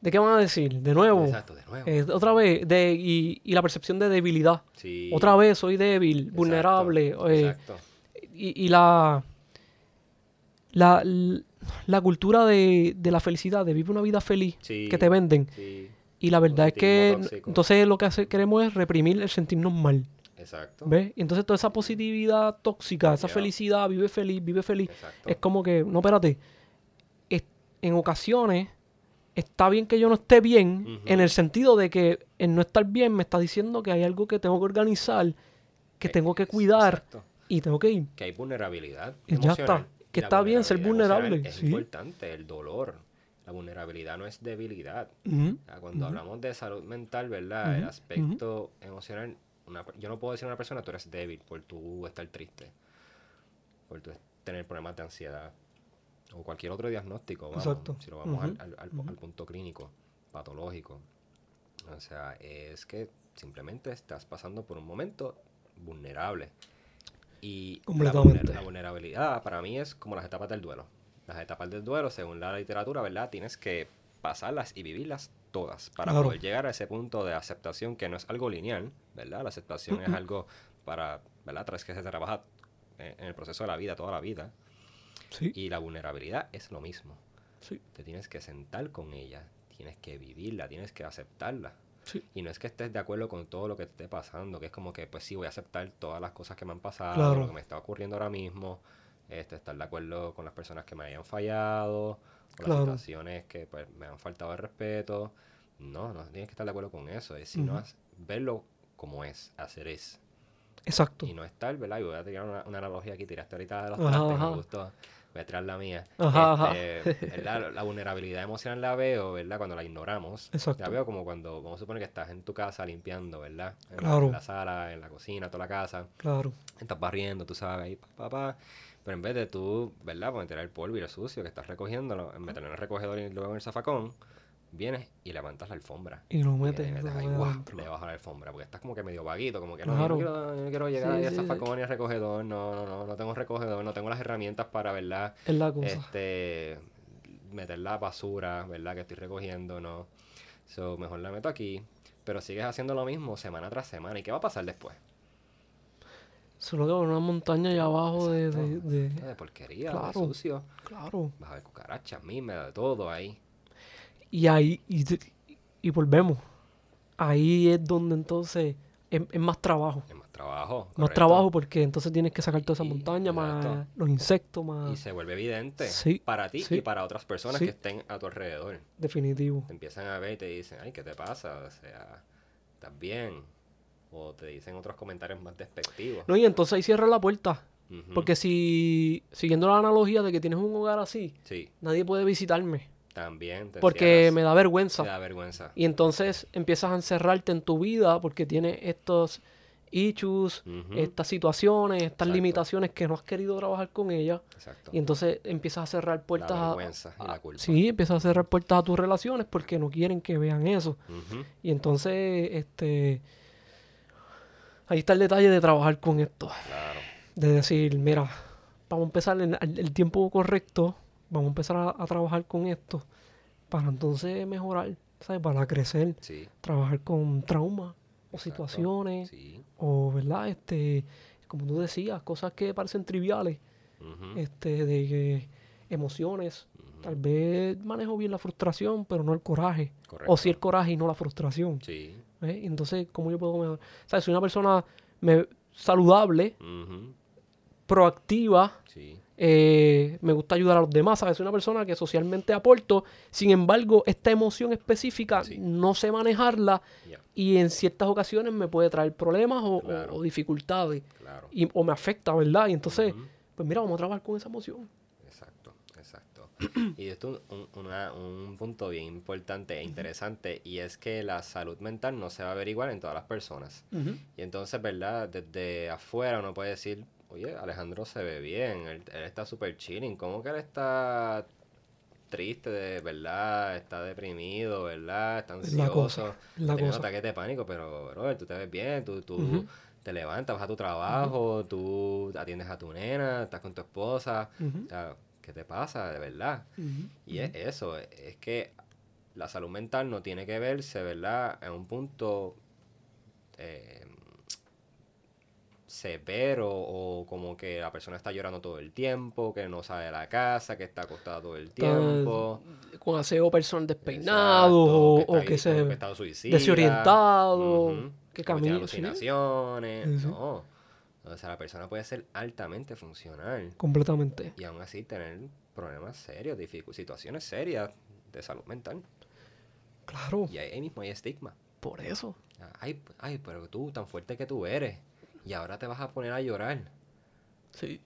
¿De qué van a decir? De nuevo. Exacto, de nuevo. Eh, otra vez, de, y, y la percepción de debilidad. Sí, Otra vez soy débil, exacto, vulnerable. eh, Exacto. y, y la, la, la cultura de, de la felicidad, de vivir una vida feliz Sí, que te venden. sí, Y la verdad es que tóxico. entonces lo que hace, queremos es reprimir el sentirnos mal. exacto. ¿Ves? Y entonces toda esa positividad tóxica, esa Yeah. felicidad, vive feliz, vive feliz. Exacto. Es como que, no, espérate. es- en ocasiones está bien que yo no esté bien, en el sentido de que el no estar bien me está diciendo que hay algo que tengo que organizar, que Eh, tengo que cuidar. exacto. y tengo que ir. Que hay vulnerabilidad. Y ya está. Que La está bien ser vulnerable, Es sí. importante, el dolor. La vulnerabilidad no es debilidad. Ujú. O sea, Cuando hablamos de salud mental, ¿verdad? El aspecto emocional, una yo no puedo decir a una persona tú eres débil por tu estar triste, por tu tener problemas de ansiedad o cualquier otro diagnóstico, vamos, Exacto. si lo vamos al, al- al- al punto clínico, patológico. O sea, es que simplemente estás pasando por un momento vulnerable. Y la, vulner- la vulnerabilidad para mí es como las etapas del duelo. Las etapas del duelo, según la literatura, ¿verdad? Tienes que pasarlas y vivirlas todas para Claro. poder llegar a ese punto de aceptación que no es algo lineal, ¿verdad? La aceptación es algo para, ¿verdad? Tras que se trabaja eh, en el proceso de la vida, toda la vida. Sí, Y la vulnerabilidad es lo mismo. sí, Te tienes que sentar con ella, tienes que vivirla, tienes que aceptarla. sí. Y no es que estés de acuerdo con todo lo que te esté pasando, que es como que, pues sí, voy a aceptar todas las cosas que me han pasado, Claro. lo que me está ocurriendo ahora mismo, este, estar de acuerdo con las personas que me hayan fallado, con Claro. las situaciones que pues, me han faltado el respeto. No, no tienes que estar de acuerdo con eso, es sino Ujú. es verlo como es, hacer es. Exacto. Y no estar, ¿verdad? Y voy a tirar una, una analogía aquí, tiraste ahorita de los Ajá, trastes, ajá. me gustó. Voy a tirar la mía. Ajá, ajá. Este, ¿verdad? La vulnerabilidad emocional la veo, ¿verdad? Cuando la ignoramos. Exacto. La veo como cuando, vamos a suponer que estás en tu casa limpiando, ¿verdad? En, la, Claro. en la sala, en la cocina, toda la casa. Claro. Estás barriendo, tú sabes, ahí, papá, pa, pa. Pero en vez de tú, ¿verdad? Pues tirar el polvo y lo sucio que estás recogiéndolo, meterlo en el recogedor y luego en el zafacón, vienes y levantas la alfombra. Y lo Y metes. le metes lo ahí, metes guau, adentro. debajo de la alfombra, porque estás como que medio vaguito, como que no, yo no quiero, yo no quiero llegar Sí, ahí al sí, sí. zafacón y al recogedor, no, no, no, no tengo recogedor, no tengo las herramientas para, ¿verdad? Es la cosa. Este, meter la basura, ¿verdad? Que estoy recogiendo, no. So, mejor la meto aquí, pero sigues haciendo lo mismo semana tras semana. ¿Y qué va a pasar después? Solo que una montaña allá abajo de, de, Exacto. de- De porquería, Claro. de sucio. Claro. Vas a ver cucarachas, mimes, de todo ahí. Y ahí, y, volvemos. Ahí es donde entonces es, es más trabajo. Es más trabajo. Más trabajo porque entonces tienes que sacar toda esa Y- montaña, más los insectos, más... Y se vuelve evidente Sí, para ti sí. y para otras personas Sí. que estén a tu alrededor. Definitivo. Te empiezan a ver y te dicen, ay, ¿qué te pasa? O sea, ¿estás bien? O te dicen otros comentarios más despectivos. No, y entonces ahí cierras la puerta. Porque si, siguiendo la analogía de que tienes un hogar así, Sí, nadie puede visitarme. También te Porque encierras, me da vergüenza. te da vergüenza. Y entonces empiezas a encerrarte en tu vida porque tienes estos issues, estas situaciones, estas Exacto. limitaciones que no has querido trabajar con ellas. Exacto. Y entonces empiezas a cerrar puertas la a- y la culpa. Sí, empiezas a cerrar puertas a tus relaciones porque no quieren que vean eso. Y entonces, este. Ahí está el detalle de trabajar con esto. Claro. De decir, mira, vamos a empezar en el tiempo correcto, vamos a empezar a, a trabajar con esto para entonces mejorar, ¿sabes? Para crecer, Sí. trabajar con traumas o exacto, situaciones Sí. o, ¿verdad? Este, como tú decías, cosas que parecen triviales, este, de que emociones. Tal vez manejo bien la frustración, pero no el coraje. Correcto. O sí el coraje y no la frustración. Sí. ¿eh? Entonces, ¿cómo yo puedo mejorar? ¿Sabes? Soy una persona me- saludable, proactiva, Sí. Eh, me gusta ayudar a los demás, ¿sabes? Soy una persona que socialmente aporto, sin embargo, esta emoción específica Sí. no sé manejarla y en ciertas ocasiones me puede traer problemas o, o- Claro. o dificultades claro. y, o me afecta, ¿verdad? Y entonces, pues mira, vamos a trabajar con esa emoción. Exacto, exacto. Y esto es un, una- un punto bien importante e interesante y es que la salud mental no se va a ver igual en todas las personas. Y entonces, ¿verdad? Desde afuera uno puede decir, oye, Alejandro se ve bien, él, él está súper chilling, ¿cómo que él está triste, de verdad? Está deprimido, ¿verdad? Está ansioso, cosa. ataques de pánico, pero, bro, tú te ves bien, tú, tú te levantas, vas a tu trabajo, tú atiendes a tu nena, estás con tu esposa, Ujú. o sea, ¿qué te pasa, de verdad? Y es eso, es que la salud mental no tiene que verse, ¿verdad? En un punto eh, severo o como que la persona está llorando todo el tiempo, que no sale de la casa, que está acostada todo el tiempo. Con aseo personal Exacto, despeinado o, está o ahí, que se suicida, desorientado, que camina. alucinaciones. Sí. No. O sea, la persona puede ser altamente funcional Completamente. y aún así tener problemas serios, situaciones serias de salud mental. Claro, Y ahí mismo hay estigma. por eso. Ay, ay, pero tú, tan fuerte que tú eres. Y ahora te vas a poner a llorar. Sí.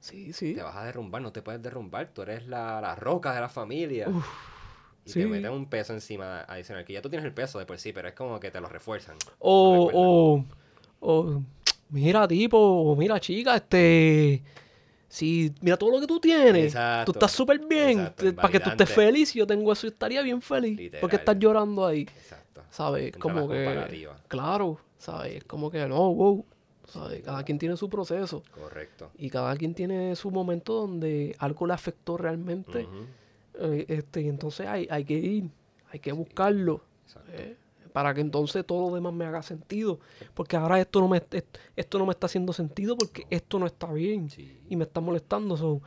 Sí, sí. Te vas a derrumbar, no te puedes derrumbar. Tú eres la, la roca de la familia. Uf, y sí. te meten un peso encima adicional. Que ya tú tienes el peso de por sí, pero es como que te lo refuerzan. O, Recuerda. o, o, mira, tipo, o mira, chica, este. Si, mira todo lo que tú tienes. Exacto, Tú estás súper bien. exacto, Para que tú estés feliz, yo tengo eso y estaría bien feliz. Literal. Porque estás llorando ahí. Exacto. ¿Sabes? Como que. Claro, ¿sabes? Es como que no, wow. ¿Sabes? Cada quien tiene su proceso. Correcto. Y cada quien tiene su momento donde algo le afectó realmente. Eh, este, y entonces hay, hay que ir, hay que buscarlo. exacto. eh, para que entonces todo lo demás me haga sentido. Porque ahora esto no me, est- esto no me está haciendo sentido porque esto no está bien. Sí. Y me está molestando. so,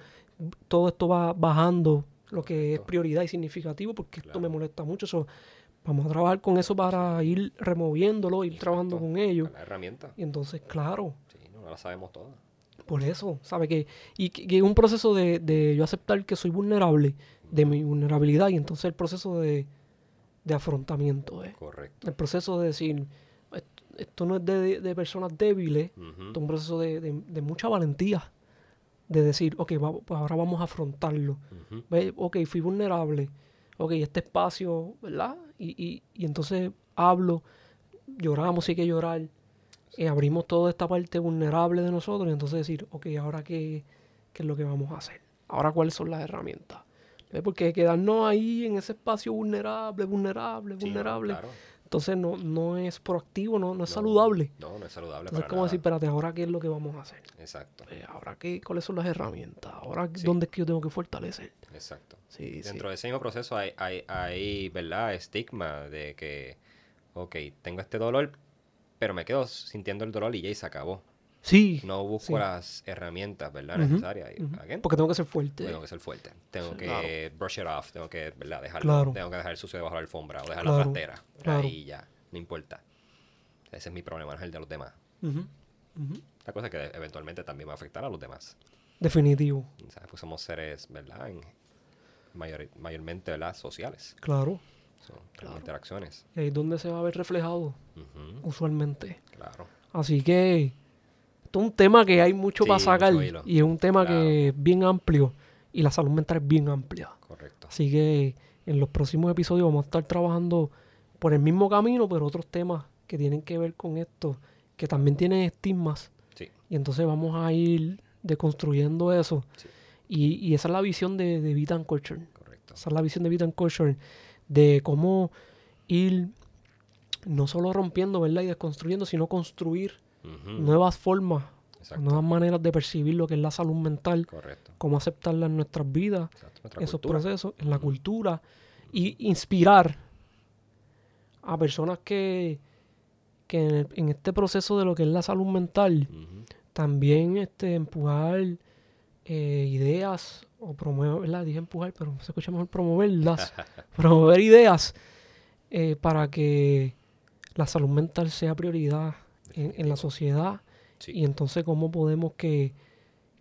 todo esto va bajando lo que es prioridad y significativo porque esto me molesta mucho. so, vamos a trabajar con eso para ir removiéndolo, ir trabajando con ello. La herramienta. Y entonces, claro, Sí, no, no la sabemos todas. por eso, ¿sabe? Que, y que, es un proceso de, de yo aceptar que soy vulnerable, de mi vulnerabilidad, y entonces el proceso de, de afrontamiento, ¿eh? Correcto. El proceso de decir, "Est- esto no es de, de personas débiles, esto es un proceso de, mucha valentía. De decir, ok, va- pues ahora vamos a afrontarlo. ujú. Ve, Ok, fui vulnerable. Ok, este espacio, ¿verdad? Y, y, y entonces hablo, lloramos si hay que llorar. Y abrimos toda esta parte vulnerable de nosotros. Y entonces decir, ok, ahora qué, qué es lo que vamos a hacer. Ahora cuáles son las herramientas. ¿Ve? Porque quedarnos ahí en ese espacio vulnerable, vulnerable, Sí, vulnerable. claro. Entonces no, no es proactivo, no, no es No, saludable. No, no es saludable Entonces es como nada. decir, espérate, ahora qué es lo que vamos a hacer. Exacto, Eh, ahora qué, cuáles son las herramientas. Ahora Sí. dónde es que yo tengo que fortalecer. exacto. Sí, sí. Dentro de ese mismo proceso hay, hay, hay, ¿verdad? Estigma de que, ok, tengo este dolor, pero me quedo sintiendo el dolor y ya y se acabó. Sí. No busco Sí. las herramientas, ¿verdad? Necesarias. Porque tengo que ser fuerte. tengo que ser fuerte. Tengo Sí, que claro. brush it off. Tengo que, ¿verdad? Dejarlo. Claro. Tengo que dejar el sucio debajo de la alfombra o dejar Claro, la trastera. claro. Ahí ya. No importa. Ese es mi problema, no es el de los demás. Ujú. La cosa es que eventualmente también va a afectar a los demás. Definitivo. ¿sabes? Pues somos seres, ¿verdad? En- mayor- mayormente, ¿verdad? Sociales. Claro. So, Claro. interacciones. Y ahí es donde se va a ver reflejado, usualmente. Claro. Así que esto es un tema que hay mucho Sí, para sacar. mucho. Y es un tema Claro. que es bien amplio. Y la salud mental es bien amplia. Correcto. Así que en los próximos episodios vamos a estar trabajando por el mismo camino, pero otros temas que tienen que ver con esto, que también tienen estigmas. Sí. Y entonces vamos a ir deconstruyendo eso. Sí. Y, y esa es la visión de, de Vita and Culture. Correcto. Esa es la visión de Vita and Culture. De cómo ir no solo rompiendo, ¿verdad? Y desconstruyendo, sino construir nuevas formas, Exacto. nuevas maneras de percibir lo que es la salud mental, Correcto. cómo aceptarla en nuestras vidas. Nuestra esos cultura. procesos, en la cultura, y inspirar a personas que, que en, el- en este proceso de lo que es la salud mental, también este, empujar eh, ideas o promover, ¿verdad? Dije empujar, pero se escucha mejor promoverlas, promover ideas eh, para que la salud mental sea prioridad en, en la sociedad Sí. y entonces cómo podemos que,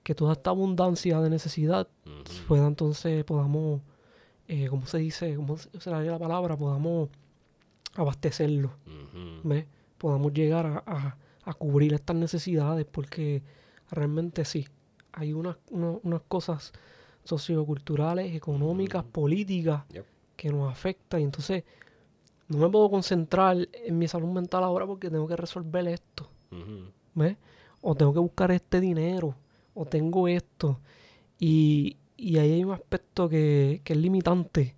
que toda esta abundancia de necesidad pueda entonces podamos, eh, ¿cómo se dice? ¿Cómo se se la palabra? Podamos abastecerlo. ¿ves? Podamos llegar a, a- a cubrir estas necesidades porque realmente sí, hay unas, unas, unas cosas socioculturales, económicas, políticas Yep. que nos afectan y entonces no me puedo concentrar en mi salud mental ahora porque tengo que resolver esto. ¿ves? O tengo que buscar este dinero, o tengo esto. Y, y ahí hay un aspecto que, que es limitante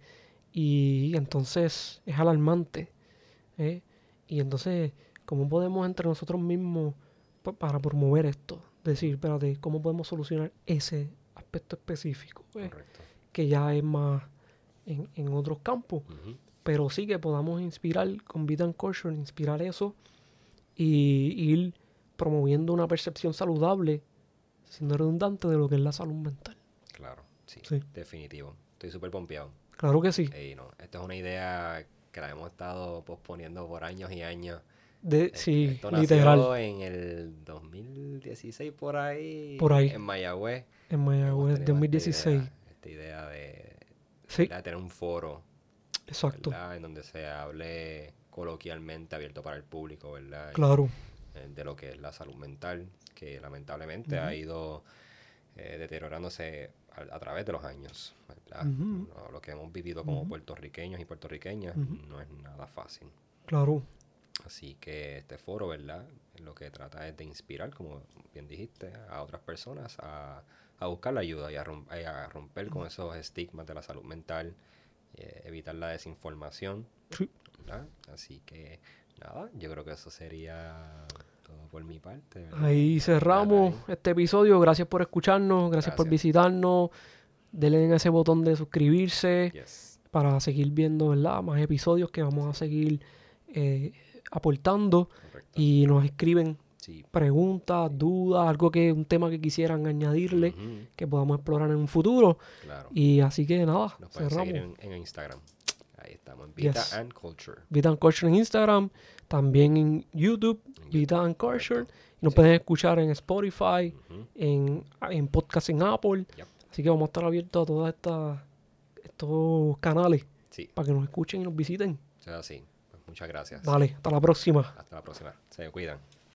y entonces es alarmante. ¿eh? Y entonces, ¿cómo podemos entre nosotros mismos pa- para promover esto? Decir, espérate, ¿cómo podemos solucionar ese aspecto específico? Correcto. Que ya es más en, en otros campos pero sí que podamos inspirar con Vida and Culture, inspirar eso y ir promoviendo una percepción saludable, siendo redundante, de lo que es la salud mental. Claro. Sí. Sí. Definitivo. Estoy súper pompeado. Claro que sí. Ey, no. Esta es una idea que la hemos estado posponiendo por años y años. De, Este, sí, Esto nació literal. en el 2016 por ahí. Por ahí. En Mayagüez. En Mayagüez, tenido 2016. Esta idea, esta idea de, Sí, de tener un foro, exacto. ¿verdad? En donde se hable coloquialmente, abierto para el público, ¿verdad? Claro. eh, de lo que es la salud mental, que lamentablemente ha ido eh, deteriorándose a, a través de los años. ¿verdad? Ujú. No, lo que hemos vivido como Ujú. puertorriqueños y puertorriqueñas no es nada fácil. Claro. Así que este foro, ¿verdad? Lo que trata es de inspirar, como bien dijiste, a otras personas a, a buscar la ayuda y a, rom- y a romper con esos estigmas de la salud mental, eh, evitar la desinformación. ¿verdad? Así que, nada, yo creo que eso sería todo por mi parte. ¿verdad? Ahí cerramos Ahí. este episodio. Gracias por escucharnos, gracias, por visitarnos. Denle en ese botón de suscribirse Yes. para seguir viendo ¿verdad? más episodios que vamos a seguir eh, aportando. Correcto. Y nos escriben Sí. preguntas, dudas, algo que un tema que quisieran añadirle que podamos explorar en un futuro. claro. Y así que nada, Nos pueden cerramos. seguir en, en Instagram. Ahí estamos, en Vita Yes. and Culture. Vita and Culture en Instagram, también en YouTube, En Vita YouTube, and Culture. Y nos Sí. pueden escuchar en Spotify, en, en podcast en Apple. Yep. Así que vamos a estar abiertos a todos estas estos canales Sí, para que nos escuchen y nos visiten. Muchas gracias. Dale, hasta la próxima. Hasta la próxima. Se cuidan.